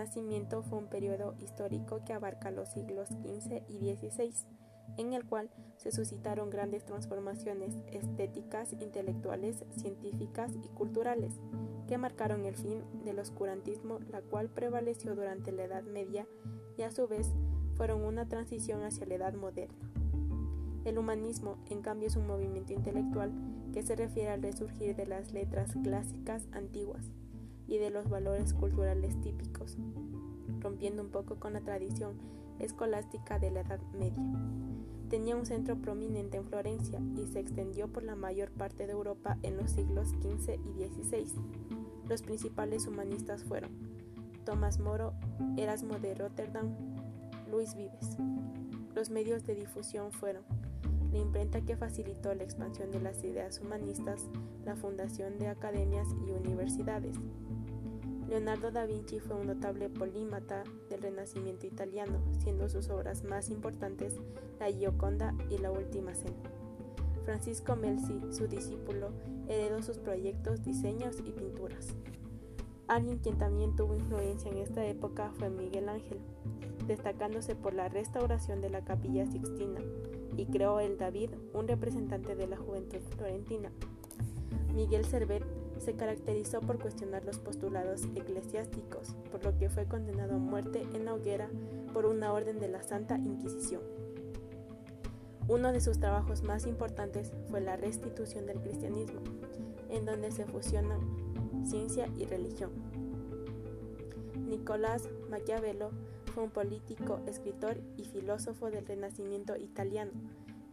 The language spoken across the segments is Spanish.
Renacimiento fue un periodo histórico que abarca los siglos XV y XVI, en el cual se suscitaron grandes transformaciones estéticas, intelectuales, científicas y culturales, que marcaron el fin del oscurantismo, la cual prevaleció durante la Edad Media y a su vez fueron una transición hacia la Edad Moderna. El humanismo, en cambio, es un movimiento intelectual que se refiere al resurgir de las letras clásicas antiguas y de los valores culturales típicos, rompiendo un poco con la tradición escolástica de la Edad Media. Tenía un centro prominente en Florencia y se extendió por la mayor parte de Europa en los siglos XV y XVI. Los principales humanistas fueron Tomás Moro, Erasmo de Rotterdam, Luis Vives. Los medios de difusión fueron la imprenta que facilitó la expansión de las ideas humanistas, la fundación de academias y universidades. Leonardo da Vinci fue un notable polímata del Renacimiento italiano, siendo sus obras más importantes La Gioconda y La Última Cena. Francisco Melzi, su discípulo, heredó sus proyectos, diseños y pinturas. Alguien quien también tuvo influencia en esta época fue Miguel Ángel, destacándose por la restauración de la capilla Sixtina, y creó el David, un representante de la juventud florentina. Miguel Servet se caracterizó por cuestionar los postulados eclesiásticos, por lo que fue condenado a muerte en la hoguera por una orden de la Santa Inquisición. Uno de sus trabajos más importantes fue la restitución del cristianismo, en donde se fusionan ciencia y religión. Nicolás Maquiavelo fue un político, escritor y filósofo del Renacimiento italiano.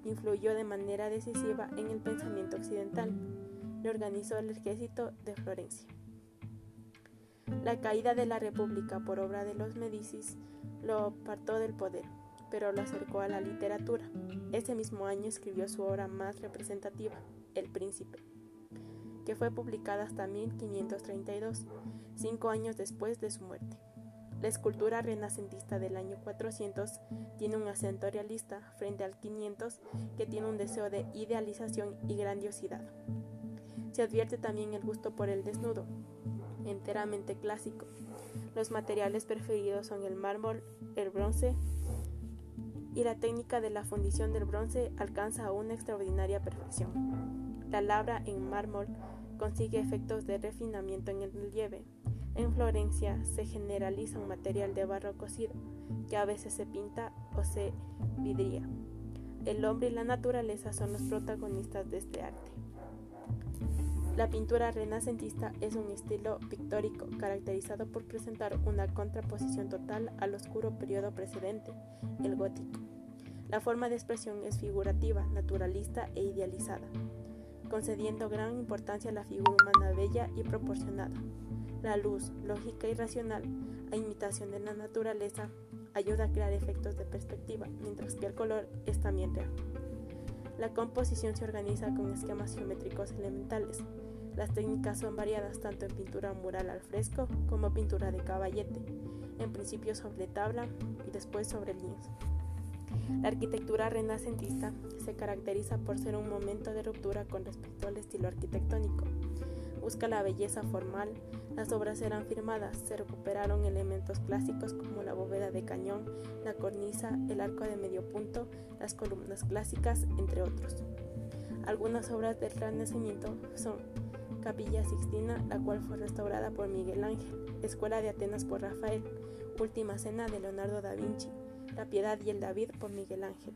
Influyó de manera decisiva en el pensamiento occidental. Le organizó el ejército de Florencia. La caída de la República por obra de los Medicis lo apartó del poder, pero lo acercó a la literatura. Ese mismo año escribió su obra más representativa, El Príncipe, que fue publicada hasta 1532, cinco años después de su muerte. La escultura renacentista del año 400 tiene un acento realista frente al 500 que tiene un deseo de idealización y grandiosidad. Se advierte también el gusto por el desnudo, enteramente clásico. Los materiales preferidos son el mármol, el bronce y la técnica de la fundición del bronce alcanza una extraordinaria perfección. La labra en mármol consigue efectos de refinamiento en el relieve, en Florencia se generaliza un material de barro cocido, que a veces se pinta o se vidría. El hombre y la naturaleza son los protagonistas de este arte. La pintura renacentista es un estilo pictórico caracterizado por presentar una contraposición total al oscuro periodo precedente, el gótico. La forma de expresión es figurativa, naturalista e idealizada, concediendo gran importancia a la figura humana bella y proporcionada. La luz, lógica y racional, a imitación de la naturaleza, ayuda a crear efectos de perspectiva, mientras que el color es también real. La composición se organiza con esquemas geométricos elementales. Las técnicas son variadas tanto en pintura mural al fresco como pintura de caballete, en principio sobre tabla y después sobre lienzo. La arquitectura renacentista se caracteriza por ser un momento de ruptura con respecto al estilo arquitectónico busca la belleza formal, las obras eran firmadas, se recuperaron elementos clásicos como la bóveda de cañón, la cornisa, el arco de medio punto, las columnas clásicas, entre otros. Algunas obras del Renacimiento son Capilla Sixtina, la cual fue restaurada por Miguel Ángel, Escuela de Atenas por Rafael, Última Cena de Leonardo da Vinci, La Piedad y el David por Miguel Ángel.